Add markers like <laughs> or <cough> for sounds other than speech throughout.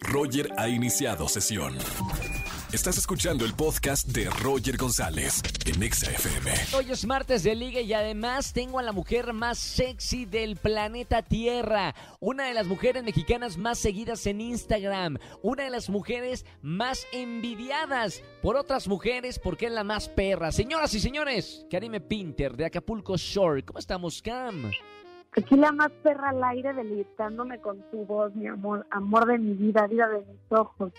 Roger ha iniciado sesión. Estás escuchando el podcast de Roger González en Exa FM. Hoy es martes de liga y además tengo a la mujer más sexy del planeta Tierra. Una de las mujeres mexicanas más seguidas en Instagram. Una de las mujeres más envidiadas por otras mujeres porque es la más perra. Señoras y señores, Karime Pinter de Acapulco Shore. ¿Cómo estamos, Cam? Aquí la más perra al aire deleitándome con tu voz, mi amor, amor de mi vida, vida de mis ojos.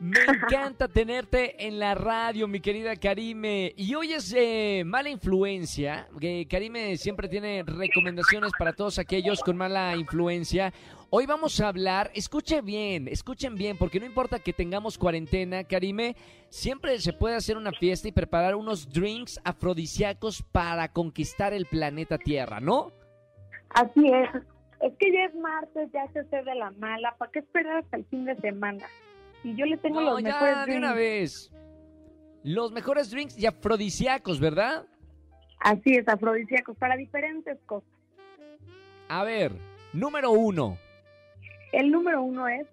Me <laughs> encanta tenerte en la radio, mi querida Karime. Y hoy es eh, mala influencia. que Karime siempre tiene recomendaciones para todos aquellos con mala influencia. Hoy vamos a hablar, escuchen bien, escuchen bien, porque no importa que tengamos cuarentena, Karime, siempre se puede hacer una fiesta y preparar unos drinks afrodisíacos para conquistar el planeta Tierra, ¿no? Así es. Es que ya es martes, ya se hace de la mala. ¿Para qué esperar hasta el fin de semana? Y yo le tengo No, los ya, mejores de drinks. una vez. Los mejores drinks y afrodisíacos, ¿verdad? Así es, afrodisíacos, para diferentes cosas. A ver, número uno. El número uno es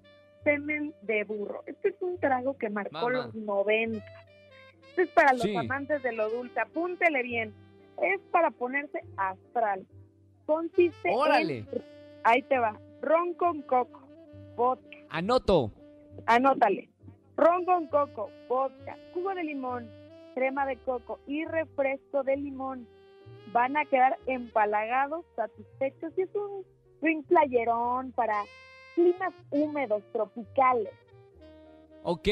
semen de burro. Este es un trago que marcó Mamá. los 90. Este es para los Sí. amantes de lo dulce. Apúntele bien. Es para ponerse astral. Consiste Órale. en... Ahí te va. Ron con coco, vodka. Anoto. Anótale. Ron con coco, vodka, jugo de limón, crema de coco y refresco de limón. Van a quedar empalagados, satisfechos y es un drink playerón para climas húmedos, tropicales. Ok,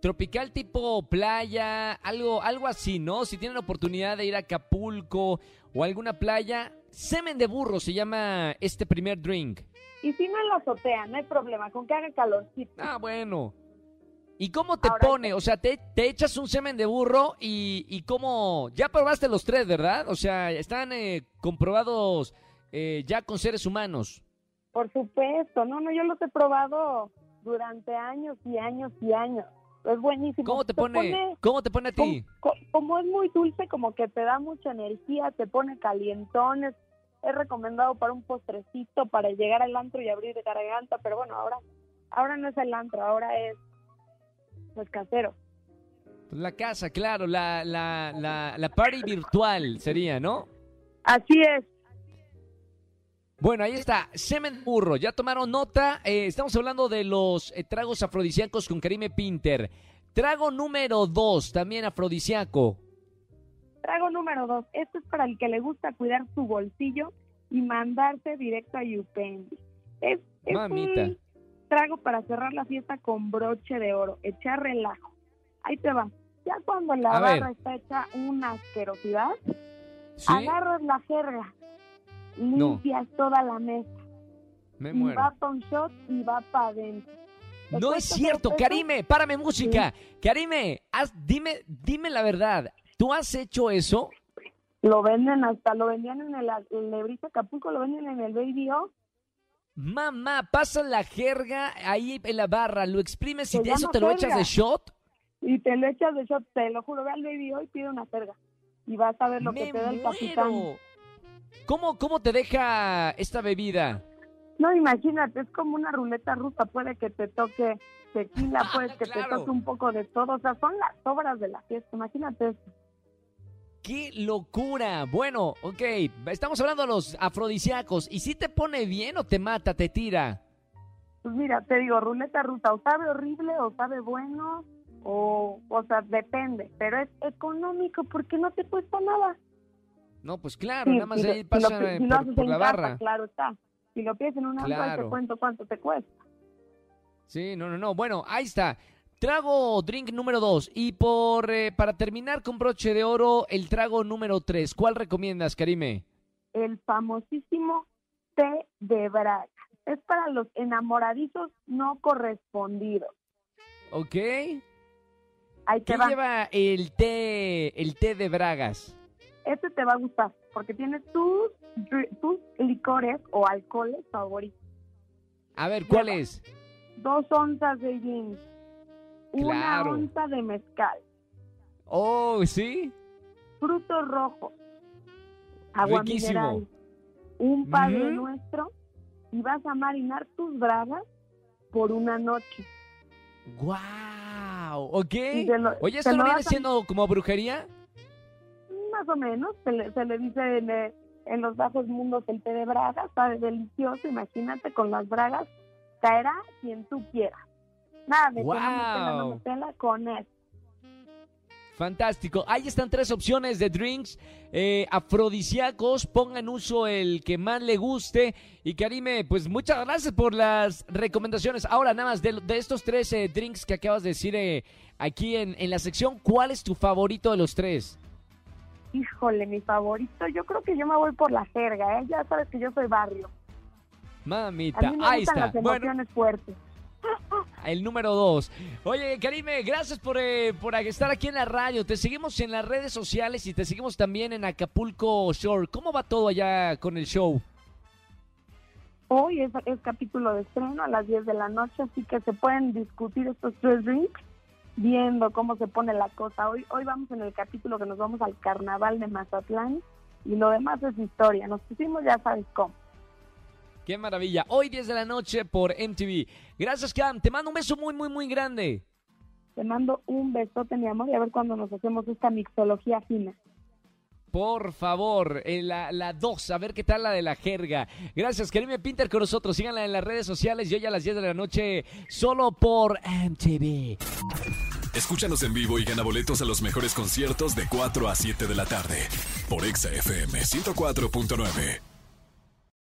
tropical tipo playa, algo, algo así, ¿no? Si tienen oportunidad de ir a Acapulco o alguna playa, semen de burro se llama este primer drink. Y si no en la azotea, no hay problema, con que haga calorcito. Ah, bueno. ¿Y cómo te Ahora- pone? O sea, te, te echas un semen de burro y, y cómo... Ya probaste los tres, ¿verdad? O sea, están eh, comprobados eh, ya con seres humanos. Por supuesto, no, no, yo los he probado durante años y años y años. Es buenísimo. ¿Cómo te pone, ¿Cómo te pone a ti? Como, co- como es muy dulce, como que te da mucha energía, te pone calientones. Es recomendado para un postrecito, para llegar al antro y abrir garganta, pero bueno, ahora ahora no es el antro, ahora es pues casero. La casa, claro, la, la, la, la party virtual sería, ¿no? Así es. Bueno, ahí está, semen de burro. Ya tomaron nota. Eh, estamos hablando de los eh, tragos afrodisíacos con Karime Pinter. Trago número dos, también afrodisíaco. Trago número dos. Esto es para el que le gusta cuidar su bolsillo y mandarse directo a Yupendi. Es, es Mamita. un trago para cerrar la fiesta con broche de oro, echar relajo. Ahí te va. Ya cuando la A ver. barra está hecha una asquerosidad, ¿Sí? agarras la jerga, No. limpias toda la mesa Me y muero. va pa' un shot y va para adentro. ¿Te No es cierto? Karime, párame música. Karime, haz- dime, dime la verdad. ¿Tú has hecho eso? Lo venden hasta, lo vendían en el, el Lebrija Acapulco, lo venden en el Baby O. Mamá, pasa la jerga ahí en la barra, lo exprimes y de eso te lo echas de shot. y te lo echas de shot, te lo juro, ve al Baby O y pide una jerga. Y vas a ver lo Me que te da el capitán. ¿Cómo, ¿Cómo te deja esta bebida? No, imagínate, es como una ruleta rusa, puede que te toque tequila, <laughs> Ah, puede que claro. te toque un poco de todo, o sea, son las sobras de la fiesta, imagínate eso. ¡Qué locura! Bueno, ok, estamos hablando de los afrodisíacos. ¿Y si te pone bien o te mata, te tira? Pues mira, te digo, ruleta rusa, o sabe horrible o sabe bueno, o, o sea, depende, pero es económico porque no te cuesta nada. No, pues claro, Sí, nada más si ahí pasa si por, por en la casa, barra. claro está. Si lo pides en un antro, ahí Claro. te cuento cuánto te cuesta. Sí, no, no, no. Bueno, ahí está. Trago drink número dos. Y por eh, para terminar con broche de oro, el trago número tres. ¿Cuál recomiendas, Karime? El famosísimo té de braga. Es para los enamoradizos no correspondidos. ¿Ok? Ahí ¿Qué va. lleva el té, el té de bragas? Este te va a gustar porque tiene tus, tus licores o alcoholes favoritos. A ver, ¿cuál Lleva. es? Dos onzas de gin, una onza de mezcal, Oh, ¿sí? frutos rojos, agua Riquísimo. mineral, un padre nuestro y vas a marinar tus bragas por una noche. ¡Guau! Ok. Se lo- Oye, ¿esto no viene a- siendo como brujería? Más o menos, se le, se le dice en, eh, en los bajos mundos el té de bragas, sabe delicioso, imagínate, con las bragas caerá quien tú quieras. Nada de Nutella, Guau. Nutella, con eso. Fantástico. Ahí están tres opciones de drinks eh, afrodisíacos. Ponga en uso el que más le guste. Y Karime, pues muchas gracias por las recomendaciones. Ahora, nada más, de, de estos tres eh, drinks que acabas de decir eh, aquí en, en la sección, ¿cuál es tu favorito de los tres? Híjole, mi favorito, yo creo que yo me voy por la jerga, ¿eh? Ya sabes que yo soy barrio. A Mamita, mí me ahí gustan está. las Bueno, emociones fuertes. <laughs> el número dos. Oye, Karime, gracias por, eh, por estar aquí en la radio. Te seguimos en las redes sociales y te seguimos también en Acapulco Shore. ¿Cómo va todo allá con el show? Hoy es, es capítulo de estreno a las 10 de la noche, así que se pueden discutir estos tres drinks viendo cómo se pone la cosa. Hoy, hoy vamos en el capítulo que nos vamos al carnaval de Mazatlán y lo demás es historia. Nos pusimos, ya sabes cómo. Qué maravilla. Hoy 10 de la noche por MTV. Gracias, Cam. Te mando un beso muy, muy, muy grande. Te mando un besote, mi amor, y a ver cuándo nos hacemos esta mixología fina. Por favor, eh, la, la 2, a ver qué tal la de la jerga. Gracias, Karime Pinter con nosotros. Síganla en las redes sociales y hoy a las 10 de la noche solo por MTV. Escúchanos en vivo y gana boletos a los mejores conciertos de 4 a 7 de la tarde por Exa FM 104.9.